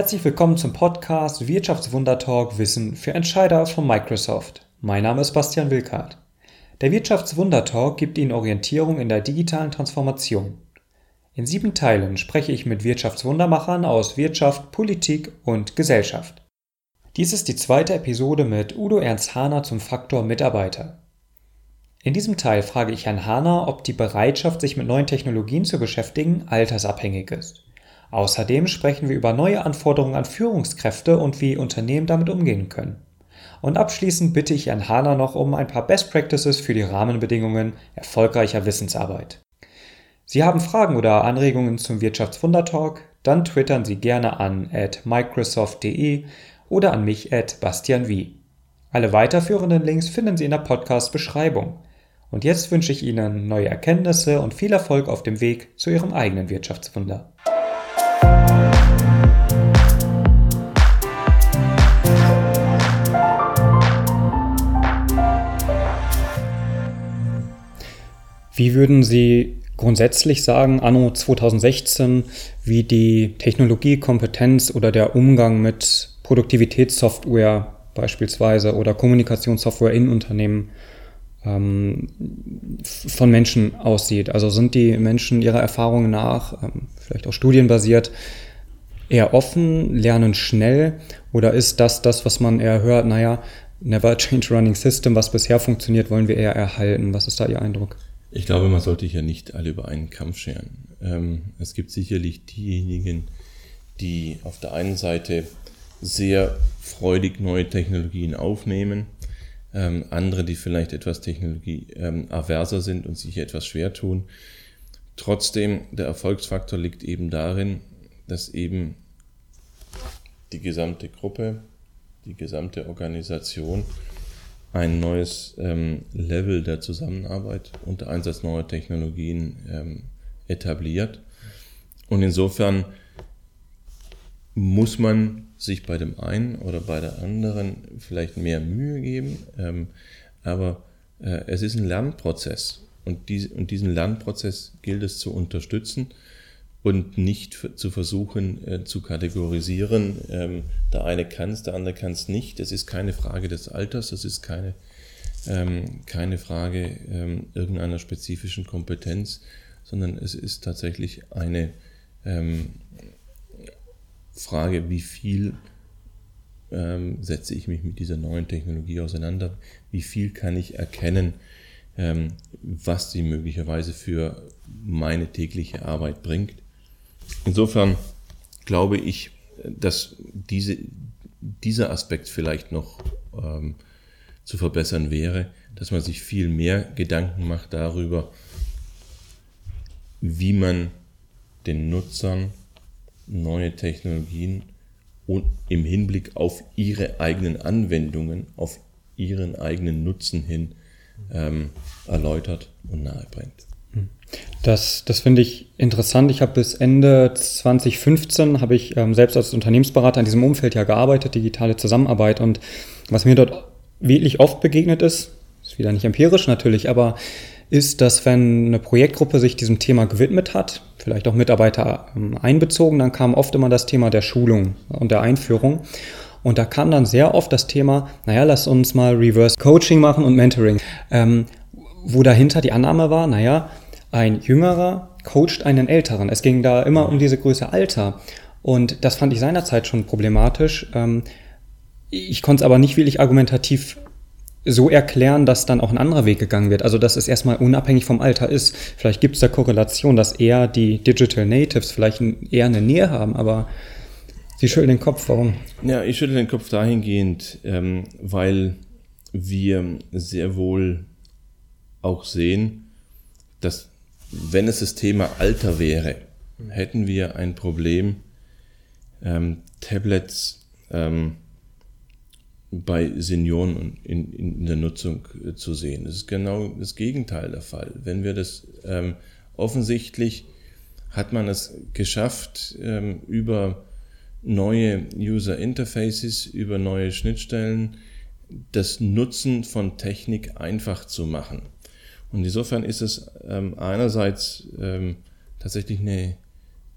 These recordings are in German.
Herzlich willkommen zum Podcast Wirtschaftswunder Talk Wissen für Entscheider von Microsoft. Mein Name ist Bastian Wilkart. Der Wirtschaftswunder Talk gibt Ihnen Orientierung in der digitalen Transformation. In sieben Teilen spreche ich mit Wirtschaftswundermachern aus Wirtschaft, Politik und Gesellschaft. Dies ist die zweite Episode mit Udo Ernst Hahner zum Faktor Mitarbeiter. In diesem Teil frage ich Herrn Hahner, ob die Bereitschaft, sich mit neuen Technologien zu beschäftigen, altersabhängig ist. Außerdem sprechen wir über neue Anforderungen an Führungskräfte und wie Unternehmen damit umgehen können. Und abschließend bitte ich Herrn Hahner noch um ein paar Best Practices für die Rahmenbedingungen erfolgreicher Wissensarbeit. Sie haben Fragen oder Anregungen zum Wirtschaftswundertalk? Dann twittern Sie gerne an at microsoft.de oder an mich at bastianwie. Alle weiterführenden Links finden Sie in der Podcast-Beschreibung. Und jetzt wünsche ich Ihnen neue Erkenntnisse und viel Erfolg auf dem Weg zu Ihrem eigenen Wirtschaftswunder. Wie würden Sie grundsätzlich sagen, anno 2016, wie die Technologiekompetenz oder der Umgang mit Produktivitätssoftware beispielsweise oder Kommunikationssoftware in Unternehmen ähm, von Menschen aussieht? Also sind die Menschen ihrer Erfahrung nach, ähm, vielleicht auch studienbasiert, eher offen, lernen schnell oder ist das das, was man eher hört, naja, never change running system, was bisher funktioniert, wollen wir eher erhalten? Was ist da Ihr Eindruck? Ich glaube, man sollte hier nicht alle über einen Kampf scheren. Ähm, es gibt sicherlich diejenigen, die auf der einen Seite sehr freudig neue Technologien aufnehmen, ähm, andere, die vielleicht etwas technologieaverser ähm, sind und sich etwas schwer tun. Trotzdem, der Erfolgsfaktor liegt eben darin, dass eben die gesamte Gruppe, die gesamte Organisation ein neues ähm, Level der Zusammenarbeit unter Einsatz neuer Technologien ähm, etabliert. Und insofern muss man sich bei dem einen oder bei der anderen vielleicht mehr Mühe geben, ähm, aber äh, es ist ein Lernprozess und, dies, und diesen Lernprozess gilt es zu unterstützen und nicht zu versuchen äh, zu kategorisieren. Ähm, der eine kann es, der andere kann es nicht. Das ist keine Frage des Alters, das ist keine, ähm, keine Frage ähm, irgendeiner spezifischen Kompetenz, sondern es ist tatsächlich eine ähm, Frage, wie viel ähm, setze ich mich mit dieser neuen Technologie auseinander, wie viel kann ich erkennen, ähm, was sie möglicherweise für meine tägliche Arbeit bringt Insofern glaube ich, dass diese, dieser Aspekt vielleicht noch ähm, zu verbessern wäre, dass man sich viel mehr Gedanken macht darüber, wie man den Nutzern neue Technologien und im Hinblick auf ihre eigenen Anwendungen, auf ihren eigenen Nutzen hin ähm, erläutert und nahebringt. Das, das finde ich interessant. Ich habe bis Ende 2015 habe ich ähm, selbst als Unternehmensberater in diesem Umfeld ja gearbeitet, digitale Zusammenarbeit. Und was mir dort wirklich oft begegnet ist, ist wieder nicht empirisch natürlich, aber ist, dass wenn eine Projektgruppe sich diesem Thema gewidmet hat, vielleicht auch Mitarbeiter ähm, einbezogen, dann kam oft immer das Thema der Schulung und der Einführung. Und da kam dann sehr oft das Thema, naja, lass uns mal Reverse Coaching machen und Mentoring. Ähm, wo dahinter die Annahme war, naja, ein Jüngerer coacht einen Älteren. Es ging da immer um diese Größe Alter. Und das fand ich seinerzeit schon problematisch. Ähm, ich konnte es aber nicht wirklich argumentativ so erklären, dass dann auch ein anderer Weg gegangen wird. Also dass es erstmal unabhängig vom Alter ist. Vielleicht gibt es da Korrelation, dass eher die Digital Natives vielleicht eher eine Nähe haben, aber Sie schütteln den Kopf, warum? Ja, ich schüttel den Kopf dahingehend, ähm, weil wir sehr wohl auch sehen, dass wenn es das Thema Alter wäre, hätten wir ein Problem, ähm, Tablets ähm, bei Senioren in, in, der Nutzung äh, zu sehen. Das ist genau das Gegenteil der Fall. Wenn wir das ähm, offensichtlich hat man es geschafft, ähm, über neue User Interfaces, über neue Schnittstellen das Nutzen von Technik einfach zu machen. Und insofern ist es ähm, einerseits ähm, tatsächlich eine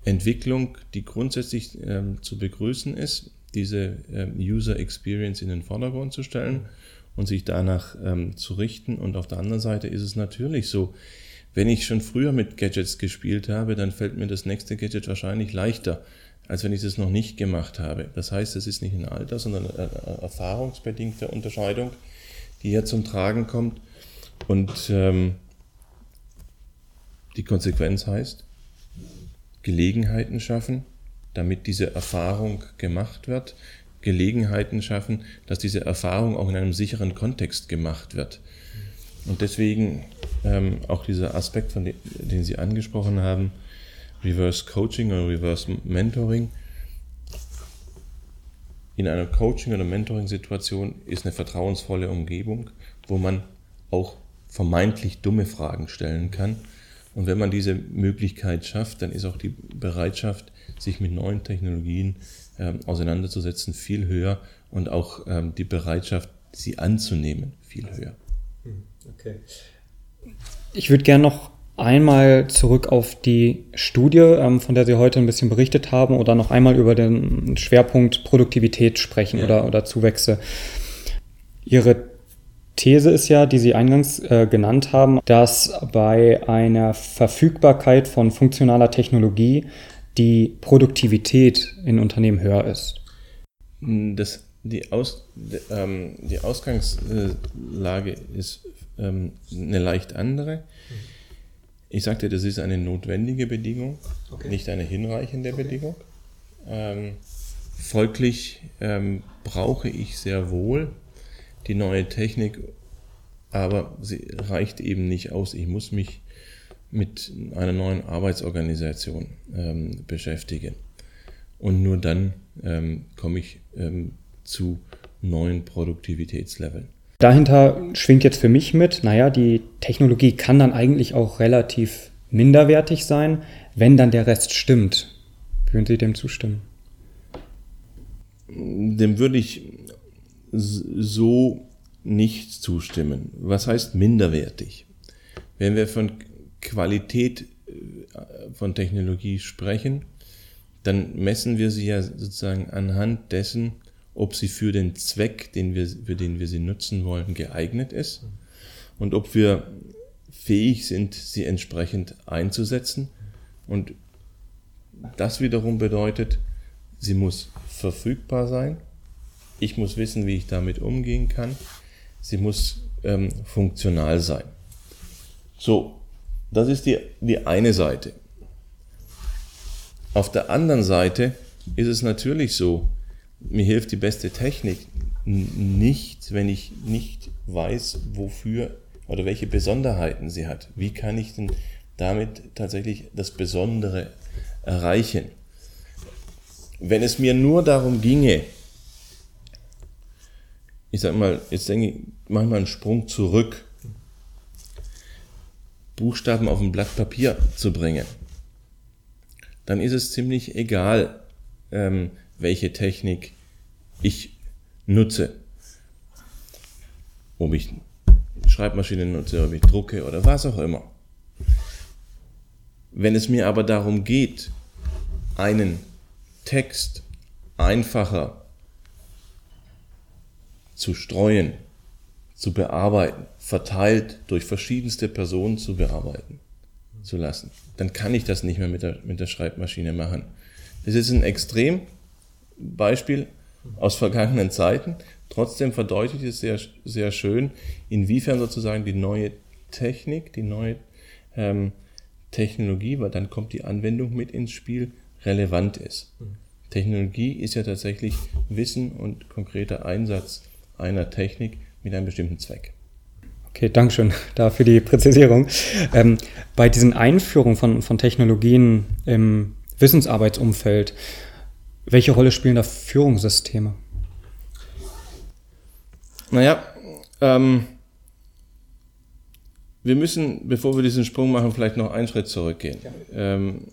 Entwicklung, die grundsätzlich ähm, zu begrüßen ist, diese ähm, User Experience in den Vordergrund zu stellen und sich danach ähm, zu richten. Und auf der anderen Seite ist es natürlich so, wenn ich schon früher mit Gadgets gespielt habe, dann fällt mir das nächste Gadget wahrscheinlich leichter, als wenn ich es noch nicht gemacht habe. Das heißt, es ist nicht ein Alter, sondern eine erfahrungsbedingte Unterscheidung, die hier zum Tragen kommt. Und ähm, die Konsequenz heißt, Gelegenheiten schaffen, damit diese Erfahrung gemacht wird, Gelegenheiten schaffen, dass diese Erfahrung auch in einem sicheren Kontext gemacht wird. Und deswegen ähm, auch dieser Aspekt, von dem, den Sie angesprochen haben, Reverse Coaching oder Reverse Mentoring. In einer Coaching- oder Mentoring-Situation ist eine vertrauensvolle Umgebung, wo man auch vermeintlich dumme Fragen stellen kann. Und wenn man diese Möglichkeit schafft, dann ist auch die Bereitschaft, sich mit neuen Technologien ähm, auseinanderzusetzen, viel höher und auch ähm, die Bereitschaft, sie anzunehmen, viel höher. Hm, okay. Ich würde gerne noch einmal zurück auf die Studie, ähm, von der Sie heute ein bisschen berichtet haben, oder noch einmal über den Schwerpunkt Produktivität sprechen ja. oder, oder Zuwächse. Ihre These ist ja, die Sie eingangs äh, genannt haben, dass bei einer Verfügbarkeit von funktionaler Technologie die Produktivität in Unternehmen höher ist. Das, die, Aus, ähm, die Ausgangslage ist ähm, eine leicht andere. Ich sagte, das ist eine notwendige Bedingung, okay. nicht eine hinreichende okay. Bedingung. Ähm, folglich ähm, brauche ich sehr wohl die neue Technik, aber sie reicht eben nicht aus. Ich muss mich mit einer neuen Arbeitsorganisation ähm, beschäftigen. Und nur dann ähm, komme ich ähm, zu neuen Produktivitätsleveln. Dahinter schwingt jetzt für mich mit, naja, die Technologie kann dann eigentlich auch relativ minderwertig sein, wenn dann der Rest stimmt. Würden Sie dem zustimmen? Dem würde ich so nicht zustimmen. Was heißt minderwertig? Wenn wir von Qualität äh, von Technologie sprechen, dann messen wir sie ja sozusagen anhand dessen, ob sie für den Zweck, den wir, für den wir sie nutzen wollen, geeignet ist und ob wir fähig sind, sie entsprechend einzusetzen. Und das wiederum bedeutet, sie muss verfügbar sein. Ich muss wissen, wie ich damit umgehen kann. Sie muss ähm, funktional sein. So, das ist die, die eine Seite. Auf der anderen Seite ist es natürlich so, mir hilft die beste Technik nicht, wenn ich nicht weiß, wofür oder welche Besonderheiten sie hat. Wie kann ich denn damit tatsächlich das Besondere erreichen? Wenn es mir nur darum ginge, ich sag mal, jetzt denke ich, mach mal einen Sprung zurück Buchstaben auf ein Blatt Papier zu bringen, dann ist es ziemlich egal, ähm, welche Technik ich nutze. Ob ich Schreibmaschine nutze, ob ich drucke oder was auch immer. Wenn es mir aber darum geht, einen Text einfacher zu streuen, zu bearbeiten, verteilt durch verschiedenste Personen zu bearbeiten zu lassen, dann kann ich das nicht mehr mit der, mit der Schreibmaschine machen. Das ist ein Extrembeispiel aus vergangenen Zeiten. Trotzdem verdeutlicht es sehr, sehr schön, inwiefern sozusagen die neue Technik, die neue ähm, Technologie, weil dann kommt die Anwendung mit ins Spiel, relevant ist. Technologie ist ja tatsächlich Wissen und konkreter Einsatz einer Technik, mit einem bestimmten Zweck. Okay, Dankeschön da für die Präzisierung. Ähm, bei diesen Einführungen von, von Technologien im Wissensarbeitsumfeld, welche Rolle spielen da Führungssysteme? Naja, ähm, wir müssen, bevor wir diesen Sprung machen, vielleicht noch einen Schritt zurückgehen. Ja. Ähm,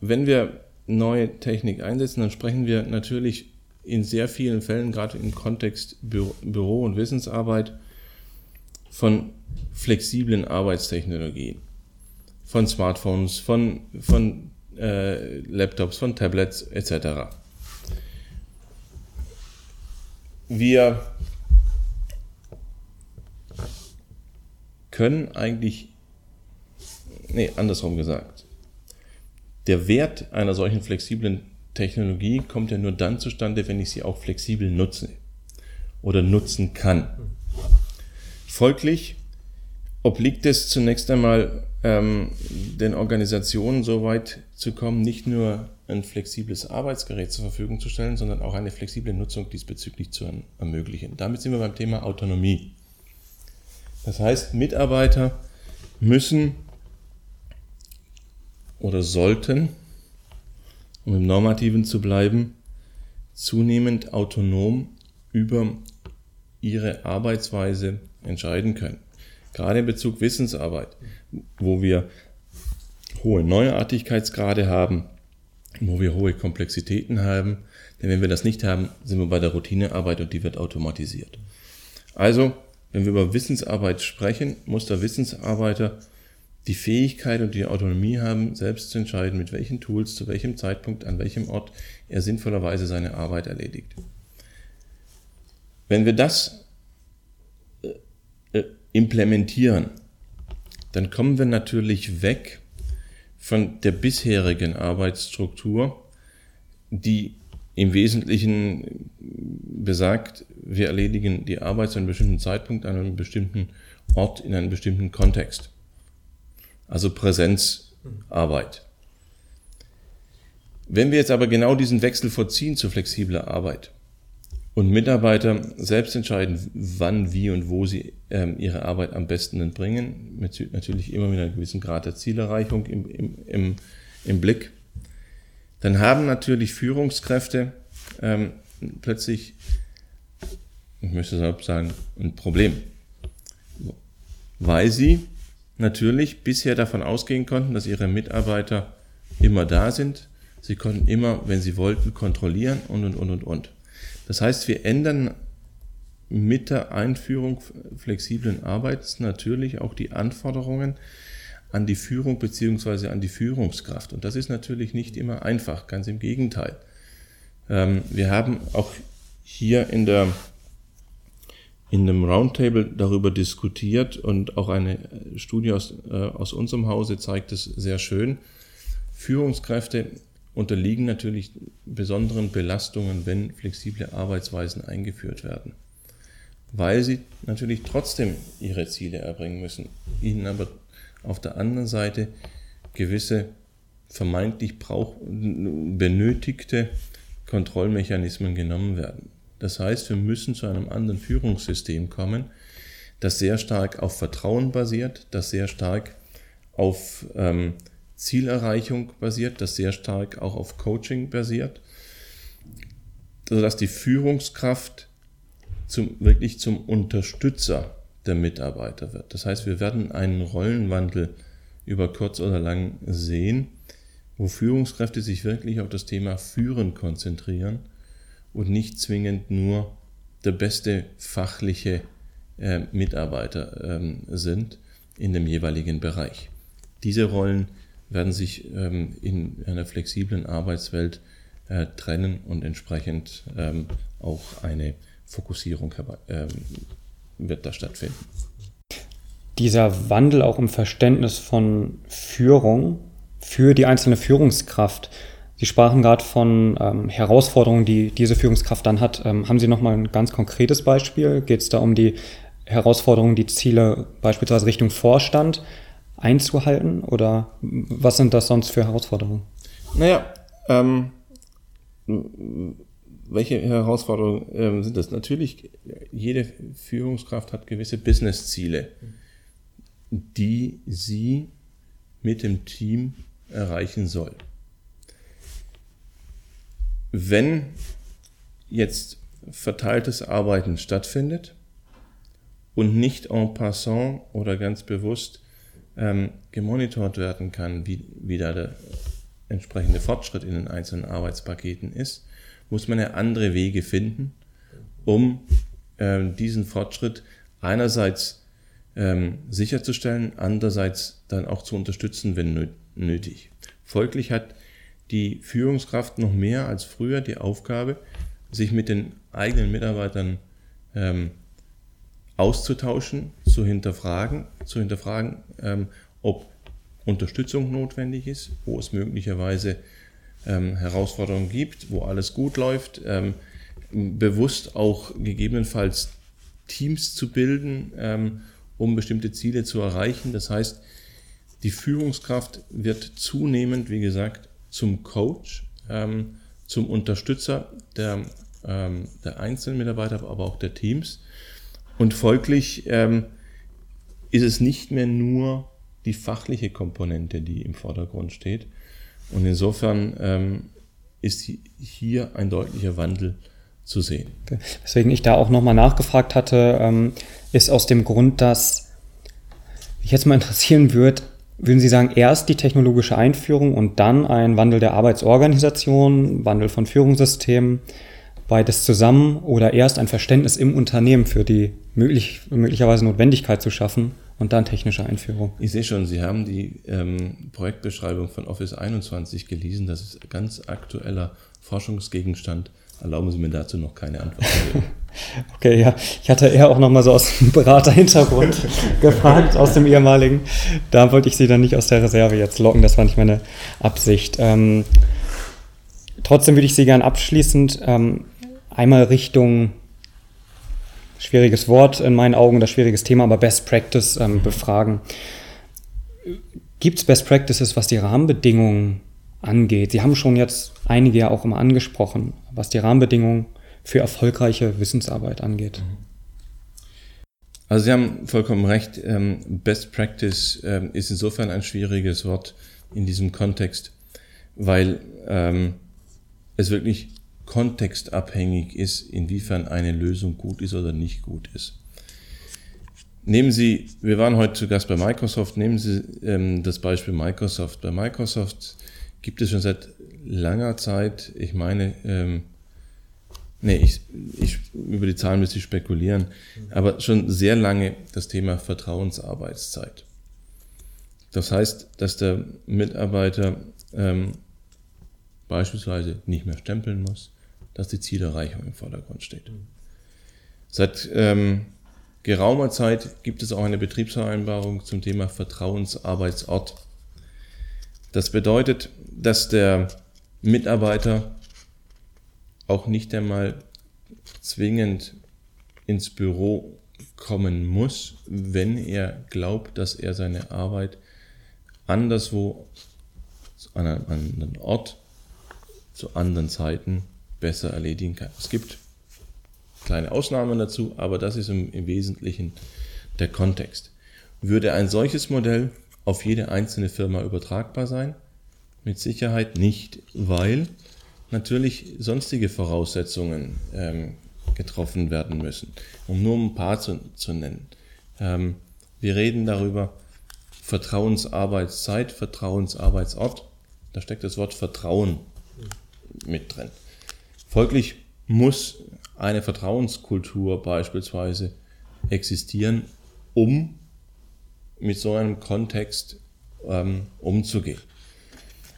wenn wir neue Technik einsetzen, dann sprechen wir natürlich in sehr vielen Fällen, gerade im Kontext Büro, und Wissensarbeit, von flexiblen Arbeitstechnologien, von Smartphones, von, von äh, Laptops, von Tablets etc. Wir können eigentlich, nee, andersrum gesagt, der Wert einer solchen flexiblen Technologie kommt ja nur dann zustande, wenn ich sie auch flexibel nutze oder nutzen kann. Folglich obliegt es zunächst einmal ähm, den Organisationen so weit zu kommen, nicht nur ein flexibles Arbeitsgerät zur Verfügung zu stellen, sondern auch eine flexible Nutzung diesbezüglich zu ermöglichen. Damit sind wir beim Thema Autonomie. Das heißt, Mitarbeiter müssen oder sollten, um im Normativen zu bleiben, zunehmend autonom über ihre Arbeitsweise entscheiden können. Gerade in Bezug Wissensarbeit, wo wir hohe Neuartigkeitsgrade haben, wo wir hohe Komplexitäten haben. Denn wenn wir das nicht haben, sind wir bei der Routinearbeit und die wird automatisiert. Also, wenn wir über Wissensarbeit sprechen, muss der Wissensarbeiter die Fähigkeit und die Autonomie haben, selbst zu entscheiden, mit welchen Tools, zu welchem Zeitpunkt, an welchem Ort er sinnvollerweise seine Arbeit erledigt. Wenn wir das äh, äh, implementieren, dann kommen wir natürlich weg von der bisherigen Arbeitsstruktur, die im Wesentlichen besagt, wir erledigen die Arbeit zu einem bestimmten Zeitpunkt an einem bestimmten Ort in einem bestimmten Kontext. Also Präsenzarbeit. Wenn wir jetzt aber genau diesen Wechsel vollziehen zu flexibler Arbeit, und Mitarbeiter selbst entscheiden, wann, wie und wo sie ähm, ihre Arbeit am besten entbringen, mit natürlich immer mit einem gewissen Grad der Zielerreichung im, im, im, im Blick. Dann haben natürlich Führungskräfte ähm, plötzlich, ich möchte sagen, ein Problem. Weil sie natürlich bisher davon ausgehen konnten, dass ihre Mitarbeiter immer da sind. Sie konnten immer, wenn sie wollten, kontrollieren und, und, und, und, und. Das heißt, wir ändern mit der Einführung flexiblen Arbeits natürlich auch die Anforderungen an die Führung beziehungsweise an die Führungskraft. Und das ist natürlich nicht immer einfach, ganz im Gegenteil. Ähm, wir haben auch hier in der in einem Roundtable darüber diskutiert und auch eine Studie aus, äh, aus unserem Hause zeigt es sehr schön. Führungskräfte unterliegen natürlich besonderen Belastungen, wenn flexible Arbeitsweisen eingeführt werden. Weil sie natürlich trotzdem ihre Ziele erbringen müssen, ihnen aber auf der anderen Seite gewisse vermeintlich brauch, benötigte Kontrollmechanismen genommen werden. Das heißt, wir müssen zu einem anderen Führungssystem kommen, das sehr stark auf Vertrauen basiert, das sehr stark auf ähm, Zielerreichung basiert, das sehr stark auch auf Coaching basiert, sodass die Führungskraft zum, wirklich zum Unterstützer der Mitarbeiter wird. Das heißt, wir werden einen Rollenwandel über kurz oder lang sehen, wo Führungskräfte sich wirklich auf das Thema Führen konzentrieren und nicht zwingend nur der beste fachliche äh, Mitarbeiter ähm, sind in dem jeweiligen Bereich. Diese Rollen werden sich ähm, in einer flexiblen Arbeitswelt äh, trennen und entsprechend ähm, auch eine Fokussierung ähm, wird da stattfinden. Dieser Wandel auch im Verständnis von Führung für die einzelne Führungskraft. Sie sprachen gerade von ähm, Herausforderungen, die diese Führungskraft dann hat. Ähm, haben Sie noch mal ein ganz konkretes Beispiel? Geht es da um die Herausforderungen, die Ziele beispielsweise Richtung Vorstand einzuhalten? Oder was sind das sonst für Herausforderungen? Naja, ähm, welche Herausforderungen ähm, sind das? Natürlich, jede Führungskraft hat gewisse Business-Ziele, die sie mit dem Team erreichen soll. Wenn jetzt verteiltes Arbeiten stattfindet und nicht en passant oder ganz bewusst ähm, gemonitort werden kann, wie, wie da der entsprechende Fortschritt in den einzelnen Arbeitspaketen ist, muss man ja andere Wege finden, um ähm, diesen Fortschritt einerseits ähm, sicherzustellen, andererseits dann auch zu unterstützen, wenn nötig. Folglich hat die Führungskraft noch mehr als früher die Aufgabe, sich mit den eigenen Mitarbeitern ähm, auszutauschen, zu hinterfragen, zu hinterfragen, ähm, ob Unterstützung notwendig ist, wo es möglicherweise ähm, Herausforderungen gibt, wo alles gut läuft, ähm, bewusst auch gegebenenfalls Teams zu bilden, ähm, um bestimmte Ziele zu erreichen. Das heißt, die Führungskraft wird zunehmend, wie gesagt, zum Coach, ähm, zum Unterstützer der, ähm, der einzelnen Mitarbeiter, aber auch der Teams. Und folglich ähm, ist es nicht mehr nur die fachliche Komponente, die im Vordergrund steht. Und insofern ähm, ist hier ein deutlicher Wandel zu sehen. Weswegen ich da auch nochmal nachgefragt hatte, ähm, ist aus dem Grund, dass mich jetzt mal interessieren würde, würden Sie sagen, erst die technologische Einführung und dann ein Wandel der Arbeitsorganisation, Wandel von Führungssystemen, beides zusammen oder erst ein Verständnis im Unternehmen für die möglich, möglicherweise Notwendigkeit zu schaffen und dann technische Einführung? Ich sehe schon, Sie haben die ähm, Projektbeschreibung von Office 21 gelesen. Das ist ganz aktueller Forschungsgegenstand. Erlauben Sie mir dazu noch keine Antwort. okay, ja. Ich hatte eher auch nochmal so aus dem Beraterhintergrund gefragt, aus dem ehemaligen. Da wollte ich Sie dann nicht aus der Reserve jetzt locken. Das war nicht meine Absicht. Ähm, trotzdem würde ich Sie gern abschließend ähm, einmal Richtung schwieriges Wort in meinen Augen, das schwieriges Thema, aber Best Practice ähm, befragen. Gibt es Best Practices, was die Rahmenbedingungen angeht? Sie haben schon jetzt einige ja auch immer angesprochen, was die Rahmenbedingungen für erfolgreiche Wissensarbeit angeht. Also Sie haben vollkommen recht. Ähm, Best Practice ähm, ist insofern ein schwieriges Wort in diesem Kontext, weil ähm, es wirklich kontextabhängig ist, inwiefern eine Lösung gut ist oder nicht gut ist. Nehmen Sie, wir waren heute zu Gast bei Microsoft, nehmen Sie ähm, das Beispiel Microsoft. Bei Microsoft gibt es schon seit langer Zeit, ich meine, ähm, nee, ich, ich, über die Zahlen müsste ich spekulieren, aber schon sehr lange das Thema Vertrauensarbeitszeit. Das heißt, dass der Mitarbeiter ähm, beispielsweise nicht mehr stempeln muss, dass die Zielerreichung im Vordergrund steht. Seit ähm, geraumer Zeit gibt es auch eine Betriebsvereinbarung zum Thema Vertrauensarbeitsort. Das bedeutet, dass der Mitarbeiter auch nicht einmal zwingend ins Büro kommen muss, wenn er glaubt, dass er seine Arbeit anderswo an einem anderen Ort zu anderen Zeiten besser erledigen kann. Es gibt kleine Ausnahmen dazu, aber das ist im, im Wesentlichen der Kontext. Würde ein solches Modell auf jede einzelne Firma übertragbar sein? Mit Sicherheit nicht, weil natürlich sonstige Voraussetzungen ähm, getroffen werden müssen, um nur ein paar zu, zu nennen. Ähm, wir reden darüber Vertrauensarbeitszeit, Vertrauensarbeitsort. Da steckt das Wort Vertrauen mit drin. Folglich muss eine Vertrauenskultur beispielsweise existieren, um mit so einem Kontext ähm, umzugehen.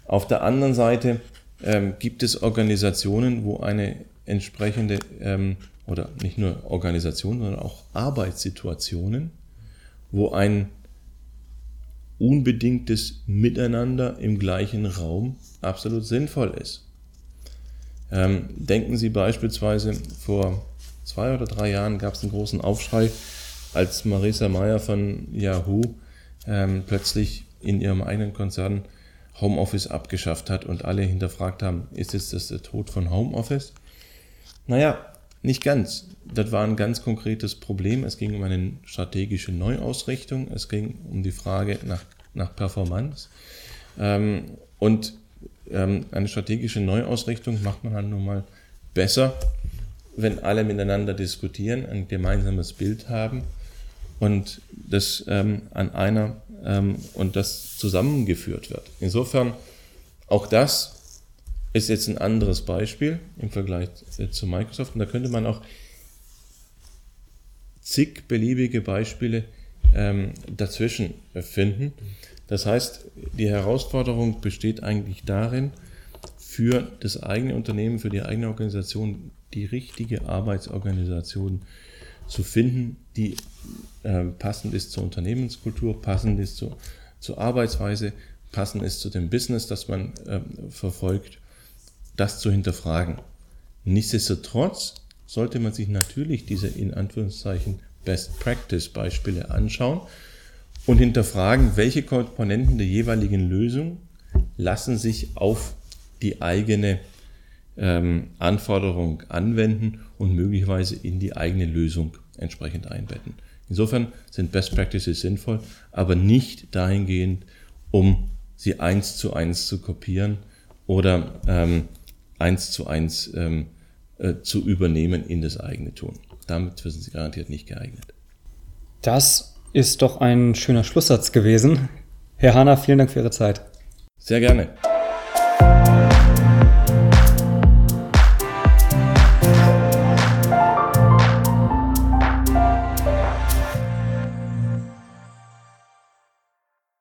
Auf der anderen Seite ähm, gibt es Organisationen, wo eine entsprechende, ähm, oder nicht nur Organisationen, sondern auch Arbeitssituationen, wo ein unbedingtes Miteinander im gleichen Raum absolut sinnvoll ist. Ähm, denken Sie beispielsweise, vor zwei oder drei Jahren gab es einen großen Aufschrei, als Marisa Mayer von Yahoo ähm, plötzlich in ihrem eigenen Konzern Homeoffice abgeschafft hat und alle hinterfragt haben, ist jetzt das der Tod von Homeoffice? Naja, nicht ganz. Das war ein ganz konkretes Problem. Es ging um eine strategische Neuausrichtung. Es ging um die Frage nach, nach Performance. Ähm, und ähm, eine strategische Neuausrichtung macht man halt nun mal besser, wenn alle miteinander diskutieren, ein gemeinsames Bild haben und das ähm, an einer ähm, und das zusammengeführt wird. Insofern auch das ist jetzt ein anderes Beispiel im Vergleich zu Microsoft und da könnte man auch zig beliebige Beispiele ähm, dazwischen finden. Das heißt, die Herausforderung besteht eigentlich darin, für das eigene Unternehmen, für die eigene Organisation die richtige Arbeitsorganisation zu finden, die äh, passend ist zur Unternehmenskultur, passend ist zu, zur Arbeitsweise, passend ist zu dem Business, das man äh, verfolgt, das zu hinterfragen. Nichtsdestotrotz sollte man sich natürlich diese in Anführungszeichen Best Practice Beispiele anschauen und hinterfragen, welche Komponenten der jeweiligen Lösung lassen sich auf die eigene ähm, Anforderung anwenden und möglicherweise in die eigene Lösung entsprechend einbetten. Insofern sind Best Practices sinnvoll, aber nicht dahingehend, um sie eins zu eins zu kopieren oder ähm, eins zu eins ähm, äh, zu übernehmen in das eigene Tun. Damit sind sie garantiert nicht geeignet. Das ist doch ein schöner Schlusssatz gewesen. Herr Hahner, vielen Dank für Ihre Zeit. Sehr gerne.